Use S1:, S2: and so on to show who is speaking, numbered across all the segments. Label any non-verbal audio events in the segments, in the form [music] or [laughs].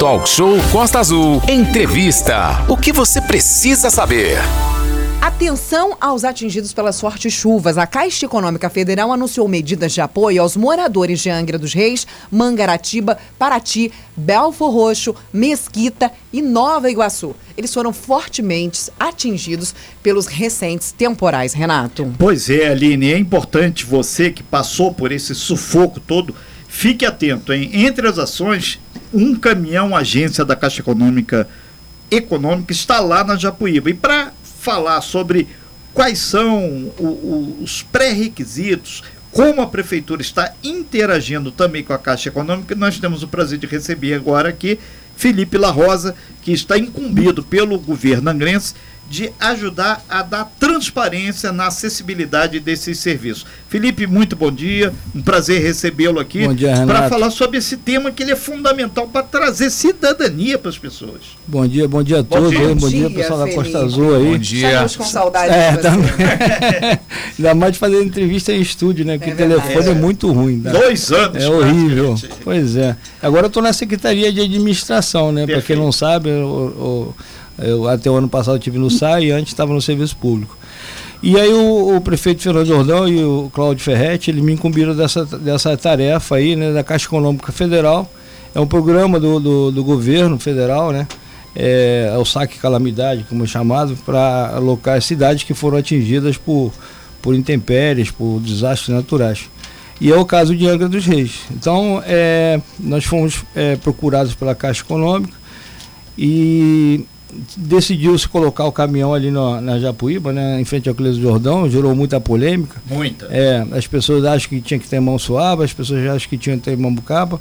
S1: Talk Show Costa Azul. Entrevista. O que você precisa saber?
S2: Atenção aos atingidos pelas fortes chuvas. A Caixa Econômica Federal anunciou medidas de apoio aos moradores de Angra dos Reis, Mangaratiba, Paraty, Belfor Roxo, Mesquita e Nova Iguaçu. Eles foram fortemente atingidos pelos recentes temporais, Renato.
S3: Pois é, Aline, é importante você que passou por esse sufoco todo, fique atento, hein? Entre as ações, um caminhão agência da Caixa Econômica Econômica está lá na Japuíba. E para falar sobre quais são o, o, os pré-requisitos, como a prefeitura está interagindo também com a Caixa Econômica, nós temos o prazer de receber agora aqui Felipe La Rosa, que está incumbido pelo governo angrense de ajudar a dar transparência na acessibilidade desses serviços. Felipe, muito bom dia, um prazer recebê-lo aqui para falar sobre esse tema que ele é fundamental para trazer cidadania para as pessoas.
S4: Bom dia, bom dia a todos, bom dia, bom dia pessoal da Costa Azul aí.
S2: Bom dia. Estamos com saudade é, de
S4: também. [laughs] Ainda mais de fazer entrevista em estúdio, né? Porque é o telefone é. é. muito ruim.
S3: Né? Dois anos.
S4: É horrível. Pois é. Agora eu estou na Secretaria de Administração, né? Para quem não sabe, o, o eu, até o ano passado eu estive no SAI e antes estava no serviço público. E aí o, o, prefeito Fernando Jordão e o Cláudio Ferretti, ele me incumbiram dessa, dessa tarefa aí, né, da Caixa Econômica Federal. É um programa do, do, do governo federal, né? É, é, o saque calamidade, como é chamado, para alocar as cidades que foram atingidas por, por intempéries, por desastres naturais. E é o caso de Angra dos Reis. Então, é, nós fomos é, procurados pela Caixa Econômica e decidiu-se colocar o caminhão ali no, na Japuíba, né, em frente ao Cleso Jordão, gerou muita polêmica.
S3: Muita.
S4: É, as pessoas acham que tinha que ter mão suave, as pessoas acham que tinha que ter Mambucaba.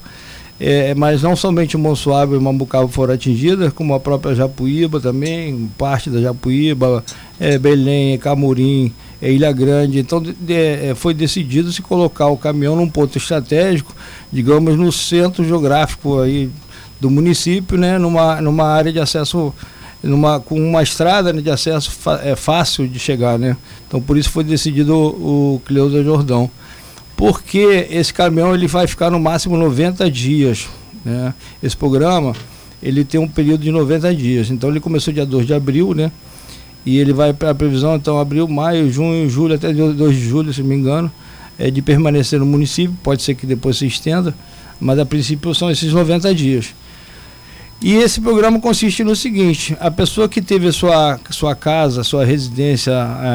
S4: É, mas não somente o Monsuaba e Mambucaba foram atingidas, como a própria Japuíba também, parte da Japuíba, é, Belém, Camurim, é, Ilha Grande. Então de, de, é, foi decidido se colocar o caminhão num ponto estratégico, digamos, no centro geográfico aí do município, né, numa, numa área de acesso numa, com uma estrada né, de acesso é fácil de chegar, né? Então por isso foi decidido o, o Cleusa Jordão. Porque esse caminhão ele vai ficar no máximo 90 dias. Né? Esse programa ele tem um período de 90 dias. Então ele começou dia 2 de abril, né? E ele vai para a previsão, então, abril, maio, junho, julho, até 2 de julho, se não me engano, é de permanecer no município. Pode ser que depois se estenda, mas a princípio são esses 90 dias. E esse programa consiste no seguinte: a pessoa que teve sua, sua casa, sua residência é,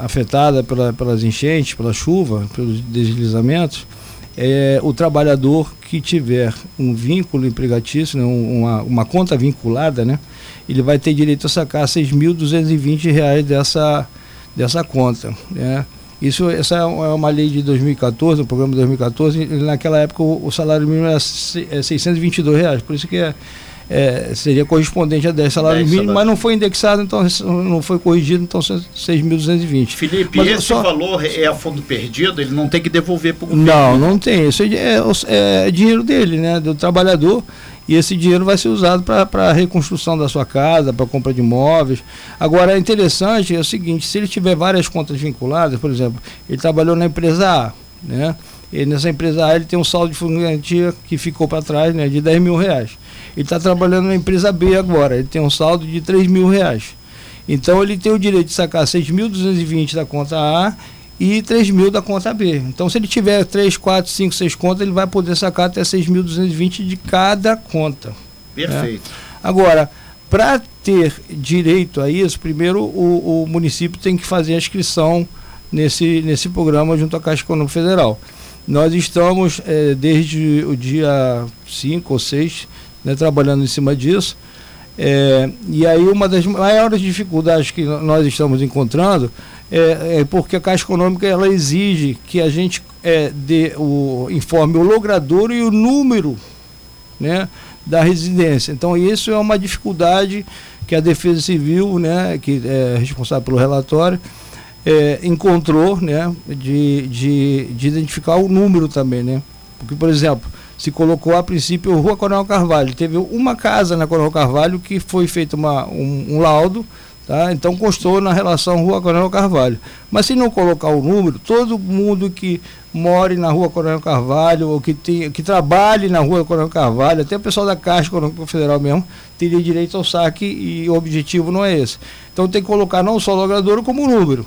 S4: é, afetada pela, pelas enchentes, pela chuva, pelos deslizamentos, é, o trabalhador que tiver um vínculo empregatício, né, uma, uma conta vinculada, né, ele vai ter direito a sacar R$ 6.220 dessa, dessa conta. Né. Isso, essa é uma lei de 2014, um programa de 2014, naquela época o, o salário mínimo era 622 é reais, por isso que é é, seria correspondente a 10 salários mínimos, mas não foi indexado, então não foi corrigido, então 6.220.
S3: Felipe, mas esse só... valor é a fundo perdido? Ele não tem que devolver para o governo?
S4: Não, não tem. Isso é, é, é, dinheiro dele, né, do trabalhador. E esse dinheiro vai ser usado para a reconstrução da sua casa, para compra de imóveis. Agora, é interessante é o seguinte: se ele tiver várias contas vinculadas, por exemplo, ele trabalhou na empresa A, né? E nessa empresa A ele tem um saldo de fundo de garantia que ficou para trás né, de 10 mil reais. Ele está trabalhando na empresa B agora, ele tem um saldo de 3 mil reais. Então ele tem o direito de sacar 6.220 da conta A e 3 mil da conta B. Então se ele tiver 3, 4, 5, 6 contas, ele vai poder sacar até 6.220 de cada conta.
S3: Perfeito.
S4: Né? Agora, para ter direito a isso, primeiro o, o, município tem que fazer a inscrição nesse, nesse programa junto à Caixa Econômica Federal. Nós estamos, é, desde o dia 5 ou 6, né, trabalhando em cima disso. É, e aí uma das maiores dificuldades que nós estamos encontrando é, é porque a Caixa Econômica ela exige que a gente é, dê o, informe o logrador e o número né, da residência. Então isso é uma dificuldade que a Defesa Civil, né, que é responsável pelo relatório, é, encontrou né, de, de, de identificar o número também. Né? Porque, por exemplo, se colocou a princípio Rua Coronel Carvalho. Teve uma casa na Coronel Carvalho que foi feito uma, um, um laudo, tá? então constou na relação Rua Coronel Carvalho. Mas se não colocar o número, todo mundo que more na rua Coronel Carvalho, ou que, tem, que trabalhe na rua Coronel Carvalho, até o pessoal da Caixa Econômica Federal mesmo, teria direito ao saque e o objetivo não é esse. Então tem que colocar não só o logrador como o número.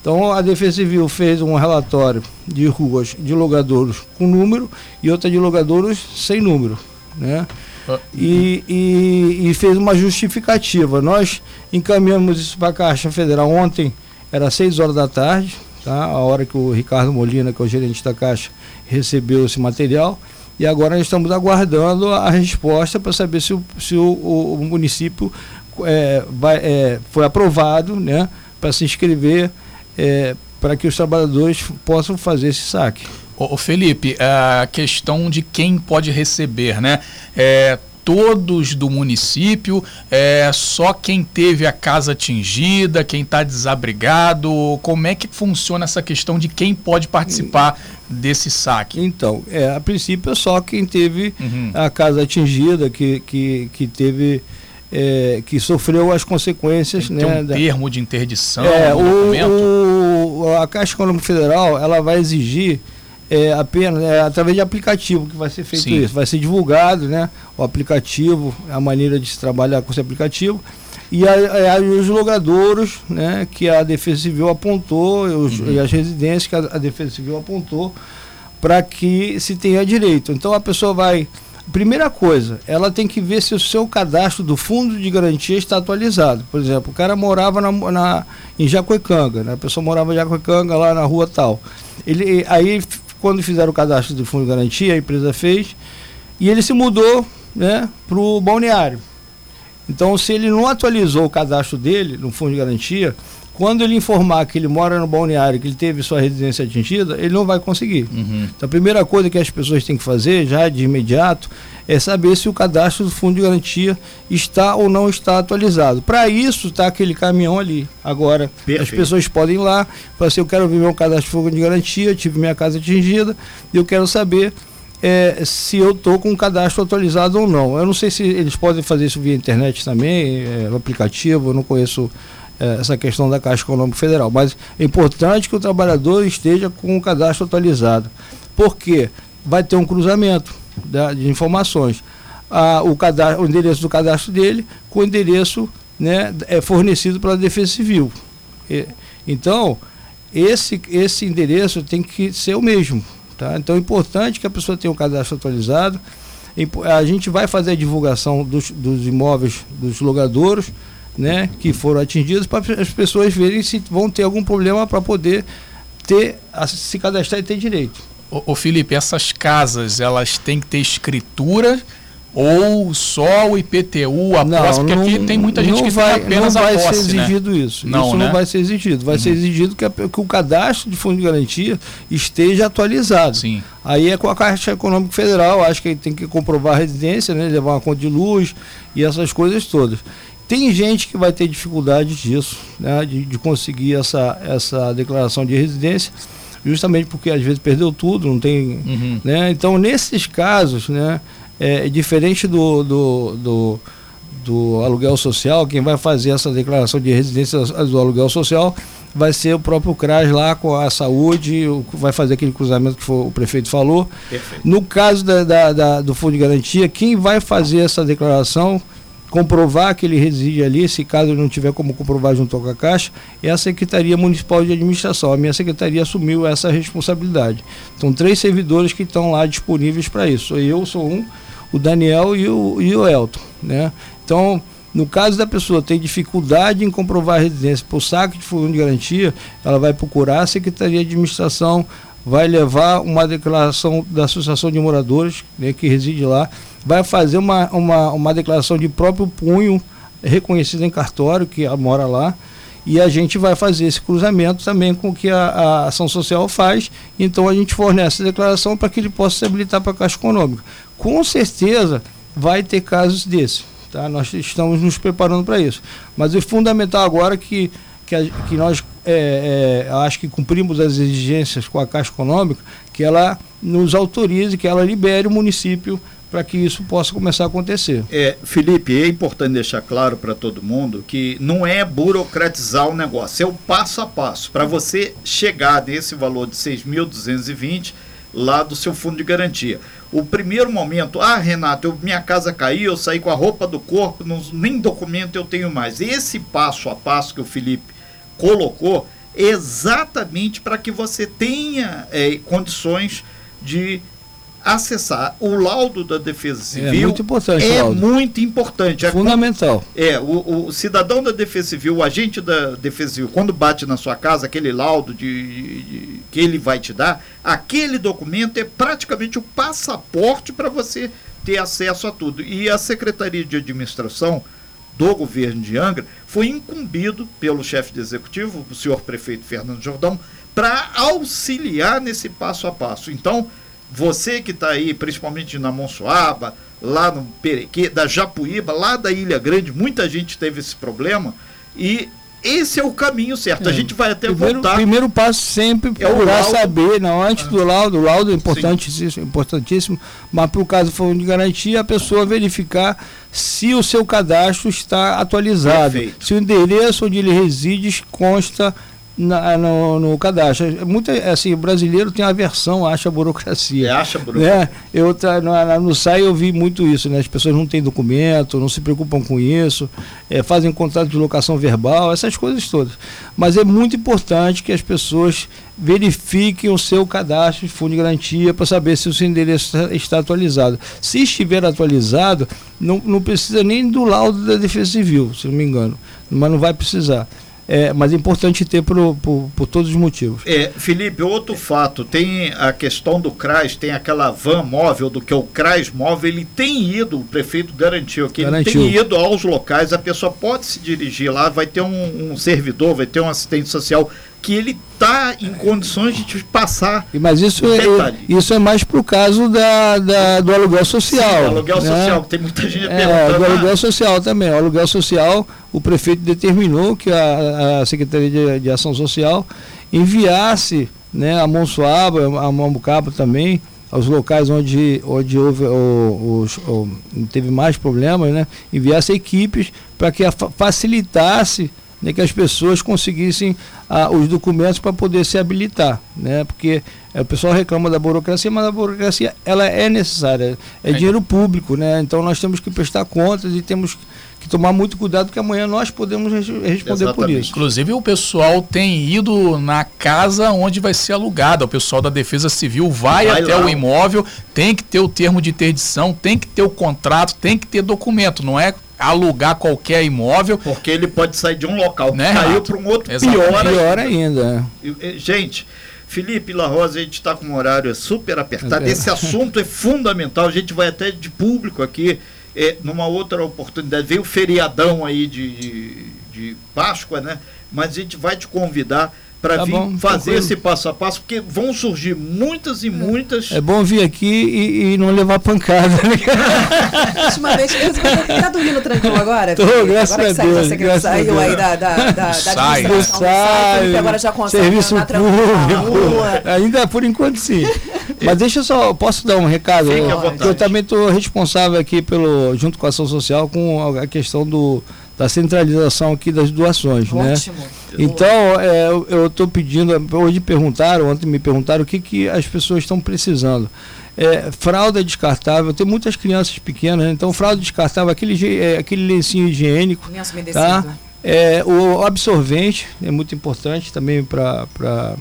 S4: Então a Defesa Civil fez um relatório de ruas de logadouros com número e outra de logadouros sem número. Né? Ah. E, e, e, fez uma justificativa. Nós encaminhamos isso para a Caixa Federal ontem, era 6 horas da tarde, tá? a hora que o Ricardo Molina, que é o gerente da Caixa, recebeu esse material. E agora nós estamos aguardando a resposta para saber se o, se o, o município é, vai, é, foi aprovado né, para se inscrever é, para que os trabalhadores possam fazer esse saque.
S5: Ô, Felipe, a questão de quem pode receber, né? É, todos do município, é só quem teve a casa atingida, quem está desabrigado? Como é que funciona essa questão de quem pode participar desse saque?
S4: Então, é, a princípio é só quem teve uhum. a casa atingida, que, que, que teve é, que sofreu as consequências.
S5: Tem
S4: né,
S5: um da... termo de interdição. É,
S4: o, o, a Caixa Econômica Federal ela vai exigir é, apenas é, através de aplicativo que vai ser feito Sim. isso. Vai ser divulgado né, o aplicativo, a maneira de se trabalhar com esse aplicativo. E a, a, é, os logradouros né, que a Defesa Civil apontou, os, uhum. e as residências que a, a Defesa Civil apontou, para que se tenha direito. Então a pessoa vai Primeira coisa, ela tem que ver se o seu cadastro do fundo de garantia está atualizado. Por exemplo, o cara morava na, na, em Jacuecanga, né? a pessoa morava em Jacuecanga, lá na rua tal. Ele, aí, quando fizeram o cadastro do fundo de garantia, a empresa fez, e ele se mudou né, para o balneário. Então, se ele não atualizou o cadastro dele no fundo de garantia, quando ele informar que ele mora no balneário, que ele teve sua residência atingida, ele não vai conseguir. Uhum. Então, a primeira coisa que as pessoas têm que fazer, já de imediato, é saber se o cadastro do fundo de garantia está ou não está atualizado. Para isso, está aquele caminhão ali. Agora, Perfeito. as pessoas podem ir lá, falar assim: eu quero ver meu cadastro de fundo de garantia, tive minha casa atingida, e eu quero saber é, se eu estou com o cadastro atualizado ou não. Eu não sei se eles podem fazer isso via internet também, é, aplicativo, eu não conheço essa questão da Caixa Econômica Federal. Mas é importante que o trabalhador esteja com o cadastro atualizado. Porque vai ter um cruzamento da, de informações. Ah, o, cadastro, o endereço do cadastro dele com o endereço né, é fornecido pela Defesa Civil. E, então, esse, esse endereço tem que ser o mesmo. Tá? Então é importante que a pessoa tenha o cadastro atualizado. A gente vai fazer a divulgação dos, dos imóveis dos logadouros né, que foram atingidos para as pessoas verem se vão ter algum problema para poder ter se cadastrar e ter direito.
S5: Ô, ô, Felipe, essas casas elas têm que ter escritura ou só o IPTU, a
S4: não,
S5: porque
S4: não,
S5: aqui tem muita gente que
S4: vai,
S5: apenas
S4: não vai
S5: posse,
S4: ser né? exigido
S5: né?
S4: isso. Não, isso né? não vai ser exigido. Vai uhum. ser exigido que, a, que, o cadastro de fundo de garantia esteja atualizado.
S5: Sim.
S4: Aí é com a Caixa Econômica Federal, acho que tem que comprovar a residência, né, levar uma conta de luz e essas coisas todas. Tem gente que vai ter dificuldade disso, né, de, de conseguir essa, essa declaração de residência, justamente porque às vezes perdeu tudo, não tem. Uhum. Né? Então, nesses casos, né, é, diferente do, do, do, do, aluguel social, quem vai fazer essa declaração de residência do aluguel social vai ser o próprio CRAS lá com a saúde, vai fazer aquele cruzamento que o prefeito falou. Perfeito. No caso da, da, da, do Fundo de Garantia, quem vai fazer essa declaração comprovar que ele reside ali, se caso não tiver como comprovar junto com a Caixa, é a Secretaria Municipal de Administração. A minha secretaria assumiu essa responsabilidade. Então, três servidores que estão lá disponíveis para isso. Eu sou um, o Daniel e o, e o Elton. Né? Então, no caso da pessoa ter dificuldade em comprovar a residência por saque de fundo de garantia, ela vai procurar a Secretaria de Administração, vai levar uma declaração da Associação de Moradores, né, que reside lá, vai fazer uma, uma, uma declaração de próprio punho, reconhecida em cartório, que mora lá, e a gente vai fazer esse cruzamento também com o que a, a ação social faz. Então a gente fornece a declaração para que ele possa se habilitar para a Caixa Econômica. Com certeza vai ter casos desses. Tá? Nós estamos nos preparando para isso. Mas o fundamental agora é que, que, a, que nós é, é, acho que cumprimos as exigências com a Caixa Econômica, que ela nos autorize, que ela libere o município para que isso possa começar a acontecer.
S3: É, Felipe, é importante deixar claro para todo mundo que não é burocratizar o negócio, é o passo a passo. Para você chegar nesse valor de 6.220 lá do seu fundo de garantia. O primeiro momento, ah, Renato, eu, minha casa caiu, eu saí com a roupa do corpo, não, nem documento eu tenho mais. Esse passo a passo que o Felipe colocou é exatamente para que você tenha é, condições de acessar o laudo da Defesa Civil.
S4: É muito importante.
S3: É muito importante. É
S4: Fundamental.
S3: É, o, o, cidadão da Defesa Civil, o agente da Defesa Civil, quando bate na sua casa, aquele laudo de, de que ele vai te dar, aquele documento é praticamente o passaporte para você ter acesso a tudo. E a Secretaria de Administração do governo de Angra foi incumbido pelo chefe de executivo, o senhor prefeito Fernando Jordão, para auxiliar nesse passo a passo. Então, você que está aí, principalmente na Monsoaba, lá no Perequê, da Japuíba, lá da Ilha Grande, muita gente teve esse problema e esse é o caminho certo. É. A gente vai até
S4: primeiro,
S3: voltar.
S4: Primeiro passo sempre é procurar saber, não antes do laudo, o laudo é importantíssimo, importantíssimo mas para o caso for de garantia, a pessoa verificar se o seu cadastro está atualizado, Perfeito. se o endereço onde ele reside consta na, no, no, cadastro. Muito, assim, o brasileiro tem aversão, acha a burocracia. É,
S3: acha burocracia.
S4: Né? Eu, no, no SAI eu vi muito isso, né? As pessoas não têm documento, não se preocupam com isso, é, fazem contrato de locação verbal, essas coisas todas. Mas é muito importante que as pessoas verifiquem o seu cadastro de fundo de garantia para saber se o seu endereço está atualizado. Se estiver atualizado, não, não precisa nem do laudo da Defesa Civil, se não me engano, mas não vai precisar é, mas é importante ter por, por, por, todos os motivos.
S3: É, Felipe, outro fato, tem a questão do CRAS, tem aquela van móvel do que é o CRAS móvel, ele tem ido, o prefeito garantiu que garantiu. ele tem ido aos locais, a pessoa pode se dirigir lá, vai ter um, um servidor, vai ter um assistente social que ele está em condições de te passar.
S4: Mas isso, é, isso é mais para o caso da, da, do aluguel social. Sim,
S3: aluguel né? social, que tem muita gente
S4: é, perguntando. Do aluguel social também. O aluguel social, o prefeito determinou que a, a Secretaria de, de, Ação Social enviasse né, a Monsuaba, a Mambucaba também, aos locais onde, onde houve o, o, o, teve mais problemas, né, enviasse equipes para que facilitasse né, que as pessoas conseguissem ah, os documentos para poder se habilitar, né? Porque é, o pessoal reclama da burocracia, mas a burocracia ela é necessária, é, é dinheiro público, né? Então nós temos que prestar contas e temos que tomar muito cuidado porque amanhã nós podemos responder Exatamente. por isso.
S5: Inclusive o pessoal tem ido na casa onde vai ser alugada. O pessoal da Defesa Civil vai, vai até lá. o imóvel, tem que ter o termo de interdição, tem que ter o contrato, tem que ter documento. Não é alugar qualquer imóvel.
S3: Porque ele pode sair de um local né, caiu para um outro pior,
S4: pior ainda.
S3: Gente, Felipe La Rosa, a gente está com um horário super apertado. É Esse assunto é fundamental. A gente vai até de público aqui, é, numa outra oportunidade. Veio o feriadão aí de, de, de Páscoa, né? Mas a gente vai te convidar para tá vir bom, fazer tranquilo. esse passo a passo, porque vão surgir muitas e muitas.
S4: É bom vir aqui e, e não levar pancada. Né? [laughs]
S2: Última vez, você tá dormindo tranquilo agora?
S4: Tô, graças
S2: agora
S4: a Deus.
S2: Você graças saiu aí da, da, da, da
S4: sai, sai, agora já consegue serviço público. Ainda por enquanto sim. Mas deixa eu só, posso dar um recado?
S3: Fique
S4: eu, eu também estou responsável aqui pelo, junto com a ação social, com a questão do da centralização aqui das doações, né? Ótimo. né? Então, é, eu estou pedindo, hoje perguntaram, ontem me perguntaram o que, que as pessoas estão precisando. É, fralda descartável, tem muitas crianças pequenas, né? então fralda descartável, aquele, é, aquele lencinho higiênico, tá? É, o absorvente é muito importante também para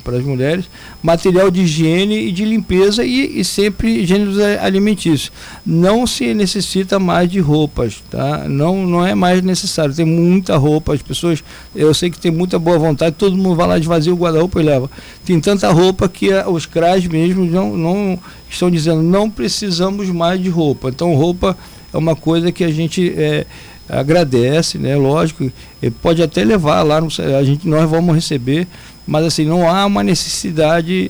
S4: as mulheres. Material de higiene e de limpeza e, e sempre gêneros alimentícios. Não se necessita mais de roupas, tá? Não, não é mais necessário. Tem muita roupa, as pessoas. Eu sei que tem muita boa vontade, todo mundo vai lá esvazia o guarda-roupa e leva. Tem tanta roupa que a, os CRAs mesmo não, não estão dizendo não precisamos mais de roupa. Então roupa é uma coisa que a gente. É, agradece, né? Lógico, pode até levar lá, a gente, nós vamos receber, mas assim, não há uma necessidade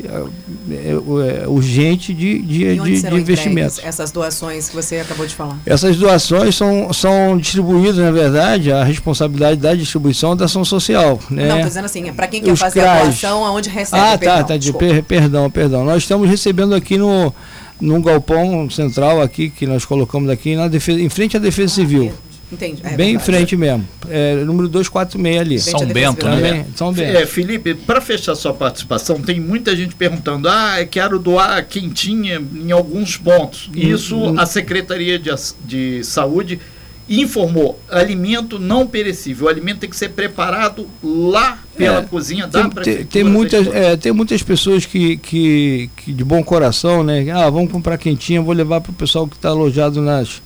S4: é, é, urgente de, de, de, de investimentos.
S2: Essas doações que você acabou de falar?
S4: Essas doações são, são distribuídas, na verdade, a responsabilidade da distribuição da ação social. Né?
S2: Não, estou dizendo assim, é para quem quer Os fazer CRAs. a doação, aonde recebe?
S4: Ah, tá, tá, de, per, perdão, perdão. Nós estamos recebendo aqui no num galpão central aqui, que nós colocamos aqui, na defesa, em frente à Defesa Civil.
S2: Entendi. É
S4: Bem em frente mesmo. É, número 246 ali.
S5: São Bento, né?
S4: Também, São Bento.
S3: É, Felipe, para fechar sua participação, tem muita gente perguntando: ah, quero doar quentinha em alguns pontos. Isso a Secretaria de, de Saúde informou: alimento não perecível. O alimento tem que ser preparado lá pela
S4: É,
S3: cozinha da
S4: Tem,
S3: prefeitura.
S4: tem muitas, é, tem muitas pessoas que, que, que de bom coração, né? Ah, vamos comprar quentinha, vou levar para o pessoal que está alojado nas,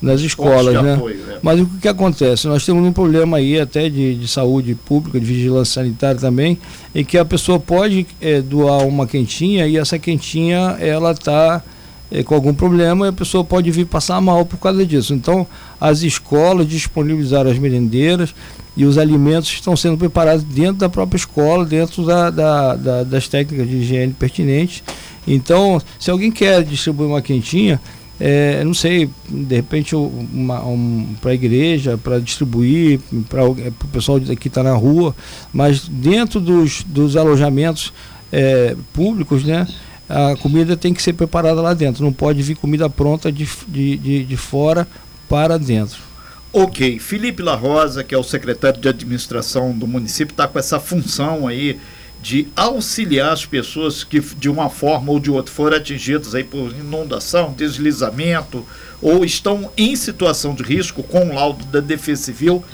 S4: nas escolas, né?
S3: apoio, é.
S4: Mas o que, acontece? Nós temos um problema aí até de, de saúde pública, de vigilância sanitária também, em que a pessoa pode é, doar uma quentinha e essa quentinha ela está com algum problema e a pessoa pode vir passar mal por causa disso. Então, as escolas disponibilizaram as merendeiras e os alimentos estão sendo preparados dentro da própria escola, dentro da, da- da- das técnicas de higiene pertinentes. Então, se alguém quer distribuir uma quentinha, é, não sei, de repente um, para a igreja, para distribuir, para o pessoal que está na rua, mas dentro dos, dos alojamentos é, públicos, né, a comida tem que ser preparada lá dentro, não pode vir comida pronta de, de, de, de fora para dentro.
S3: Ok, Felipe La Rosa, que é o secretário de administração do município, está com essa função aí de auxiliar as pessoas que de uma forma ou de outra foram atingidas aí por inundação, deslizamento ou estão em situação de risco com o laudo da Defesa Civil,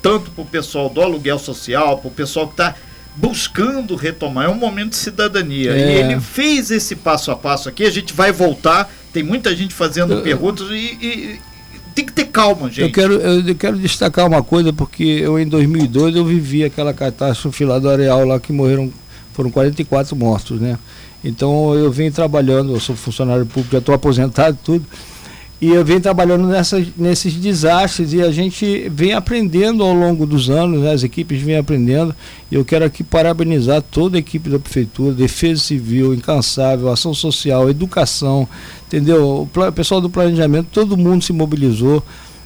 S3: tanto para o pessoal do aluguel social, para o pessoal que está buscando retomar. É um momento de cidadania.
S4: É.
S3: E ele fez esse passo a passo aqui. A gente vai voltar. Tem muita gente fazendo
S4: Eu-
S3: perguntas e, e- tem que ter calma, gente.
S4: Eu quero, eu, eu quero destacar uma coisa, porque eu em 2002 eu vivi aquela catástrofe lá do Areal, lá que morreram, foram 44 mortos, né? Então eu venho trabalhando, eu sou funcionário público, já estou aposentado e tudo, e eu venho trabalhando nessas, nesses desastres e a gente vem aprendendo ao longo dos anos, né? as equipes vêm aprendendo, e eu quero aqui parabenizar toda a equipe da Prefeitura, Defesa Civil, Incansável, Ação Social, Educação, entendeu? O pessoal do planejamento, todo mundo se mobilizou.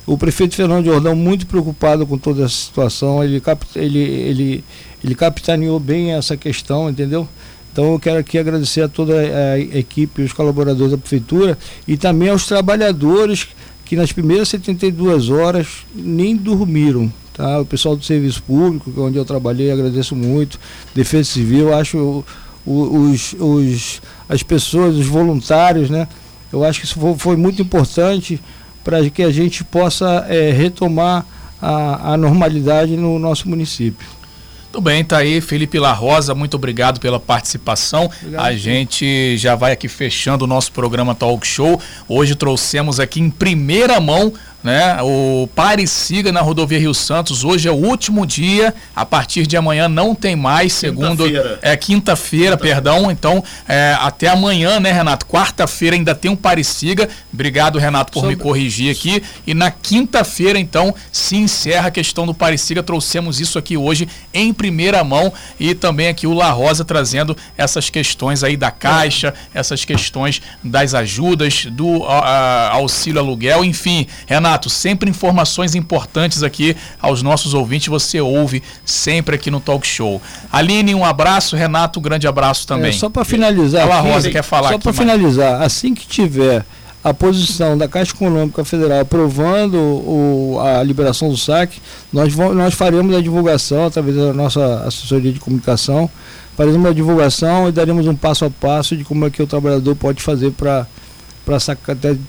S4: O prefeito Fernando Jordão, muito preocupado com toda essa situação, ele, ele, ele, ele capitaneou bem essa questão, entendeu? Então eu quero aqui agradecer a toda a equipe, os colaboradores da prefeitura e também aos trabalhadores que nas primeiras 72 horas nem dormiram. Tá? O pessoal do serviço público, é onde eu trabalhei, agradeço muito. Defesa Civil, acho os, os, as pessoas, os voluntários, né? Eu acho que isso foi, muito importante para que a gente possa eh, retomar a, a normalidade no nosso município.
S5: Tudo bem, tá aí, Felipe La Rosa, muito obrigado pela participação.
S4: Obrigado.
S5: A gente já vai aqui fechando o nosso programa Talk Show. Hoje trouxemos aqui em primeira mão, né, o Pare e Siga na rodovia Rio Santos. Hoje é o último dia, a partir de amanhã não tem mais, segundo
S3: Quinta-feira.
S5: é quinta-feira, perdão. Então, é, até amanhã, né, Renato? Quarta-feira ainda tem um Pare e Siga. Obrigado, Renato, por me
S4: Sobre-
S5: corrigir aqui. E na quinta-feira, então, se encerra a questão do Pareciga. Trouxemos isso aqui hoje em primeira mão e também aqui o La Rosa trazendo essas questões aí da Caixa, essas questões das ajudas, do a- a- auxílio aluguel, enfim. Renato, sempre informações importantes aqui aos nossos ouvintes. Você ouve sempre aqui no Talk Show. Aline, um abraço. Renato, um grande abraço também.
S4: É, só para finalizar,
S5: Ela
S4: aqui,
S5: Rosa quer falar
S4: só para finalizar, assim que tiver a posição da Caixa Econômica Federal aprovando o- a liberação do saque, nós, vamos, nós faremos a divulgação através da nossa assessoria de comunicação, faremos uma divulgação e daremos um passo a passo de como é que o trabalhador pode fazer para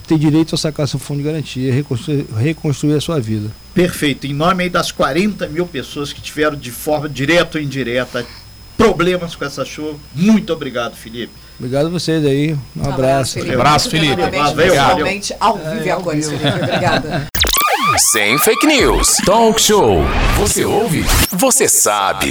S4: ter direito a sacar seu fundo de garantia, reconstruir, reconstruir a sua vida.
S3: Perfeito. Em nome aí das 40 mil pessoas que tiveram de forma direta ou indireta problemas com essa chuva, muito obrigado, Felipe.
S4: Obrigado a vocês aí, um abraço.
S2: Felipe.
S5: Abraço, Felipe.
S3: Valeu.
S2: pessoalmente, ao vivo e a cores, Felipe. Obrigada.
S1: Sem fake news. Talk show. Você ouve? Você sabe.